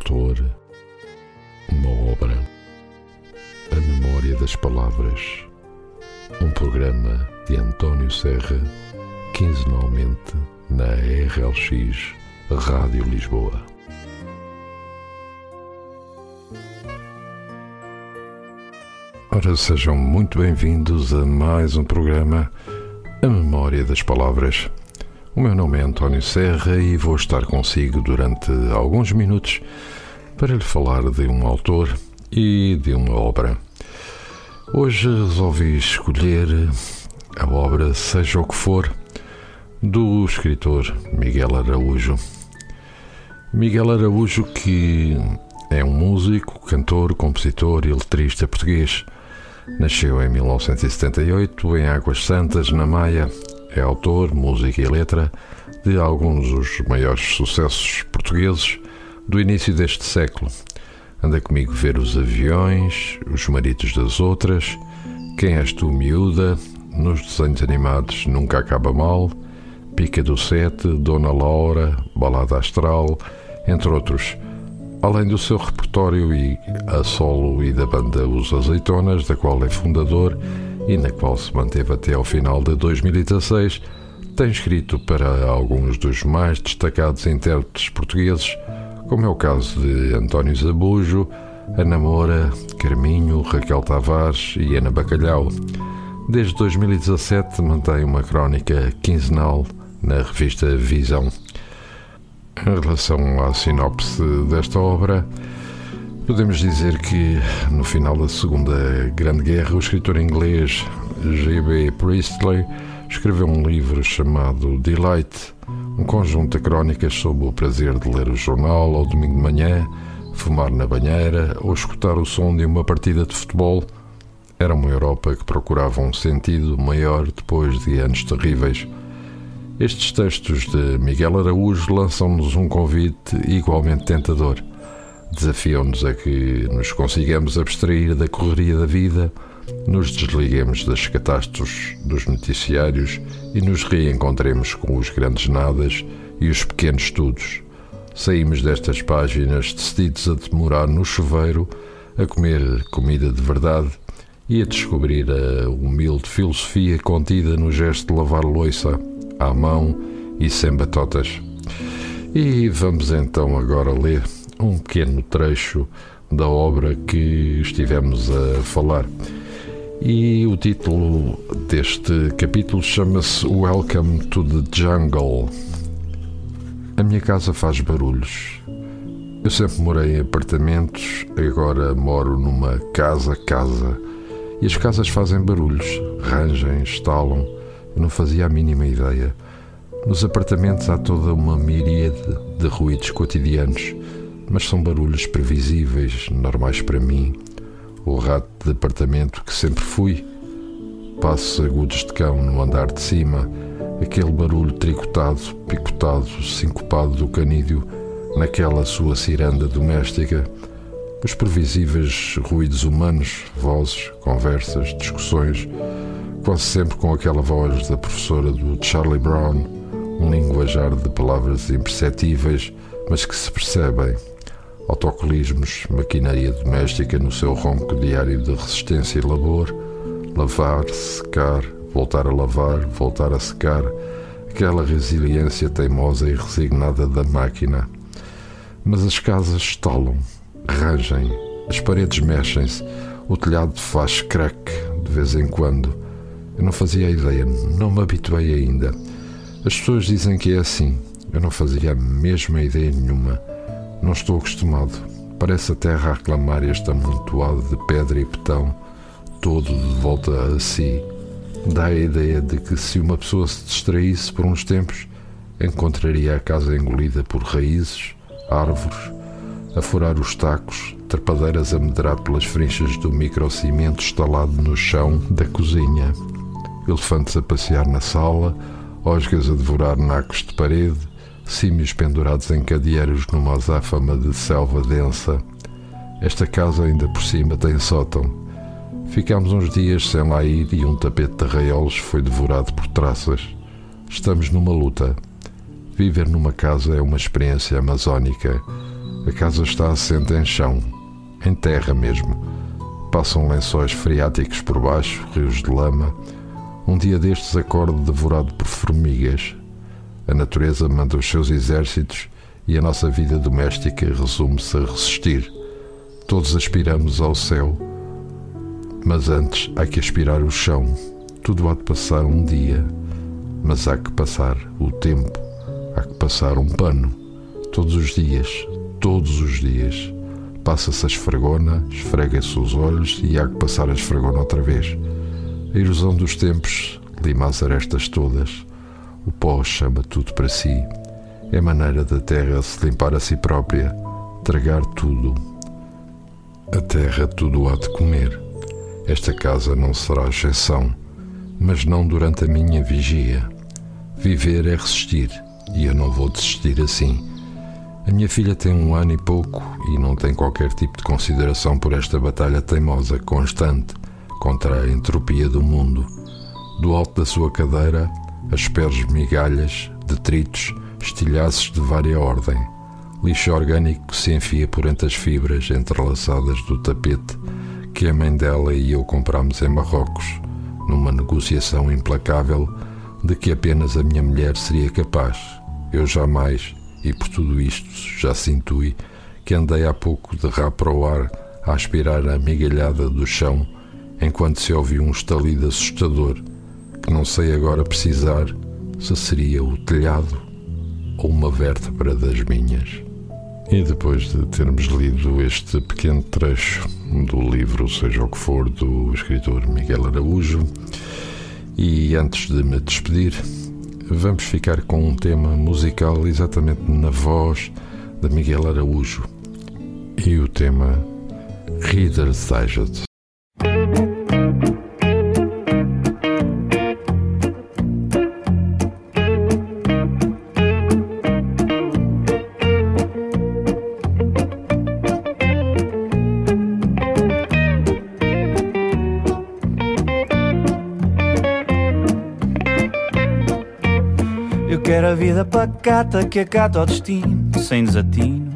autor, uma obra, a memória das palavras, um programa de António Serra, quinzenalmente na RLX Rádio Lisboa. Ora, sejam muito bem-vindos a mais um programa, A Memória das Palavras o meu nome é António Serra e vou estar consigo durante alguns minutos para lhe falar de um autor e de uma obra. Hoje resolvi escolher a obra Seja o que For, do escritor Miguel Araújo. Miguel Araújo, que é um músico, cantor, compositor e letrista português. Nasceu em 1978 em Águas Santas, na Maia, é autor, música e letra de alguns dos maiores sucessos portugueses do início deste século. Anda comigo ver os aviões, os maridos das outras, Quem és tu, miúda, nos desenhos animados Nunca Acaba Mal, Pica do Sete, Dona Laura, Balada Astral, entre outros. Além do seu repertório e a solo e da banda Os Azeitonas, da qual é fundador e na qual se manteve até ao final de 2016, tem escrito para alguns dos mais destacados intérpretes portugueses, como é o caso de António Zabujo, Ana Moura, Carminho, Raquel Tavares e Ana Bacalhau. Desde 2017 mantém uma crónica quinzenal na revista Visão. Em relação à sinopse desta obra, Podemos dizer que, no final da Segunda Grande Guerra, o escritor inglês G.B. Priestley escreveu um livro chamado Delight, um conjunto de crónicas sobre o prazer de ler o jornal ao domingo de manhã, fumar na banheira ou escutar o som de uma partida de futebol. Era uma Europa que procurava um sentido maior depois de anos terríveis. Estes textos de Miguel Araújo lançam-nos um convite igualmente tentador desafiam-nos a que nos consigamos abstrair da correria da vida, nos desliguemos das catástrofes dos noticiários e nos reencontremos com os grandes nadas e os pequenos tudos. Saímos destas páginas decididos a demorar no chuveiro, a comer comida de verdade e a descobrir a humilde filosofia contida no gesto de lavar louça à mão e sem batotas. E vamos então agora ler um pequeno trecho da obra que estivemos a falar. E o título deste capítulo chama-se Welcome to the Jungle. A minha casa faz barulhos. Eu sempre morei em apartamentos, agora moro numa casa-casa. E as casas fazem barulhos, rangem, estalam. Eu não fazia a mínima ideia. Nos apartamentos há toda uma miríade de ruídos cotidianos mas são barulhos previsíveis, normais para mim. O rato de apartamento que sempre fui, passos agudos de cão no andar de cima, aquele barulho tricotado, picotado, sincopado do canídeo naquela sua ciranda doméstica, os previsíveis ruídos humanos, vozes, conversas, discussões, quase sempre com aquela voz da professora do Charlie Brown, um linguajar de palavras imperceptíveis, mas que se percebem autocolismos, maquinaria doméstica no seu ronco diário de resistência e labor, lavar, secar, voltar a lavar, voltar a secar, aquela resiliência teimosa e resignada da máquina. Mas as casas estalam, rangem, as paredes mexem-se, o telhado faz crack de vez em quando. Eu não fazia ideia, não me habituei ainda. As pessoas dizem que é assim. Eu não fazia a mesma ideia nenhuma. Não estou acostumado. Parece a terra a reclamar este amontoado de pedra e betão, todo de volta a si. Dá a ideia de que se uma pessoa se distraísse por uns tempos, encontraria a casa engolida por raízes, árvores, a furar os tacos, trepadeiras a medrar pelas frinchas do microcimento instalado no chão da cozinha, elefantes a passear na sala, osgas a devorar nacos de parede, símios pendurados em cadeeiros numa azáfama de selva densa. Esta casa ainda por cima tem sótão. Ficámos uns dias sem lá ir e um tapete de arraiolos foi devorado por traças. Estamos numa luta. Viver numa casa é uma experiência amazónica. A casa está assente em chão, em terra mesmo. Passam lençóis freáticos por baixo, rios de lama. Um dia destes acordo devorado por formigas. A natureza manda os seus exércitos e a nossa vida doméstica resume-se a resistir. Todos aspiramos ao céu, mas antes há que aspirar o chão. Tudo há de passar um dia, mas há que passar o tempo, há que passar um pano. Todos os dias, todos os dias. Passa-se a esfregona, esfrega-se os olhos e há que passar a esfregona outra vez. A erosão dos tempos lima as arestas todas. O pó chama tudo para si. É maneira da terra se limpar a si própria, tragar tudo. A terra tudo há de comer. Esta casa não será exceção, mas não durante a minha vigia. Viver é resistir, e eu não vou desistir assim. A minha filha tem um ano e pouco e não tem qualquer tipo de consideração por esta batalha teimosa, constante, contra a entropia do mundo. Do alto da sua cadeira, asperge migalhas, detritos, estilhaços de vária ordem. Lixo orgânico se enfia por entre as fibras entrelaçadas do tapete que a mãe dela e eu compramos em Marrocos, numa negociação implacável de que apenas a minha mulher seria capaz. Eu jamais e por tudo isto já se intui que andei há pouco de rá para o ar a aspirar a migalhada do chão enquanto se ouviu um estalido assustador que não sei agora precisar se seria o telhado ou uma vértebra das minhas. E depois de termos lido este pequeno trecho do livro, seja o que for, do escritor Miguel Araújo, e antes de me despedir, vamos ficar com um tema musical exatamente na voz de Miguel Araújo e o tema Reader's Digest. Vida pacata que acata o destino, sem desatino.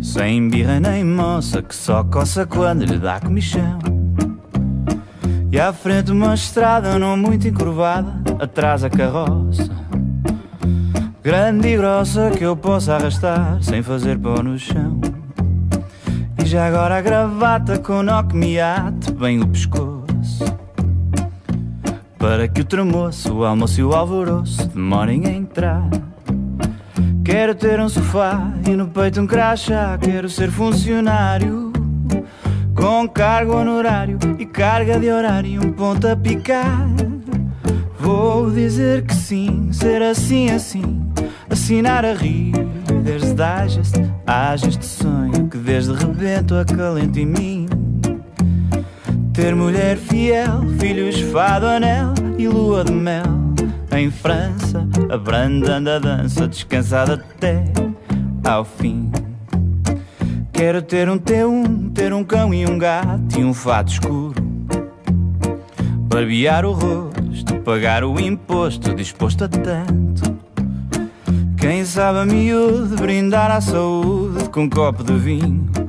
Sem birra nem moça que só coça quando lhe dá comichão. E à frente uma estrada não muito encurvada, atrás a carroça. Grande e grossa que eu possa arrastar sem fazer pó no chão. E já agora a gravata com nó que me ate bem o pescoço. Para que o tremoço, o almoço e o alvoroço demorem a entrar. Quero ter um sofá e no peito um crachá. Quero ser funcionário com cargo honorário e carga de horário e um ponto a picar. Vou dizer que sim, ser assim, assim. Assinar a rir, desde Digest, haja este sonho que desde rebento acalenta em mim. Ter mulher fiel, filhos, fado, anel e lua de mel. Em França, abrandando a dança, descansada até ao fim. Quero ter um T1, ter um cão e um gato e um fato escuro. Barbear o rosto, pagar o imposto, disposto a tanto. Quem sabe a miúde brindar à saúde com um copo de vinho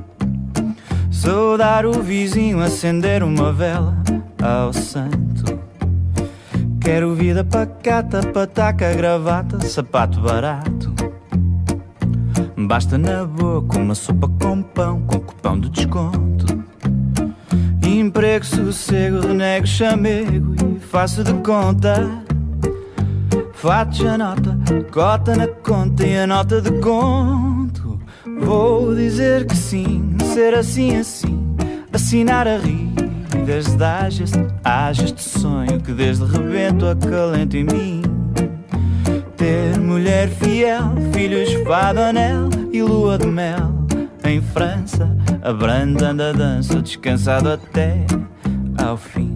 Saudar o vizinho, acender uma vela ao santo. Quero vida pacata, pataca, gravata, sapato barato. Basta na boca uma sopa com pão, com cupão de desconto. Emprego, sossego, renego, chamego e faço de conta. Fato já nota, cota na conta e a nota de conto. Vou dizer que sim, ser assim, assim, assinar a rir. Desde dages, haja este sonho que desde rebento acalenta em mim. Ter mulher fiel, filhos, fado, anel e lua de mel. Em França, abrandando a dança, descansado até ao fim.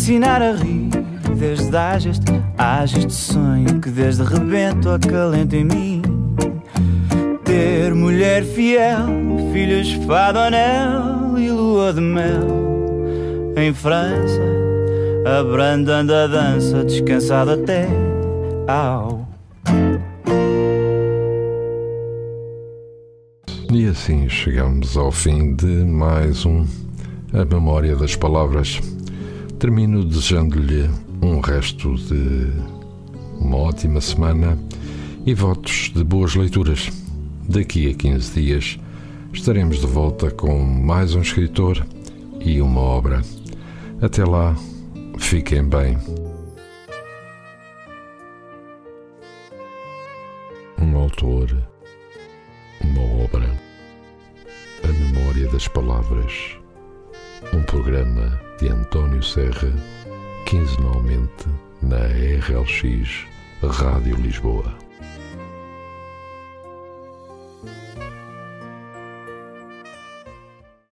Assinar a rir, desde ágias, ágias de sonho que desde rebento acalenta em mim. Ter mulher fiel, filhos fado anel e lua de mel em França, abrandando a dança, descansado até ao. E assim chegamos ao fim de mais um A Memória das Palavras. Termino desejando-lhe um resto de uma ótima semana e votos de boas leituras. Daqui a 15 dias estaremos de volta com mais um escritor e uma obra. Até lá, fiquem bem. Um autor, uma obra, a memória das palavras. Um programa de António Serra, quinzenalmente na RLX Rádio Lisboa.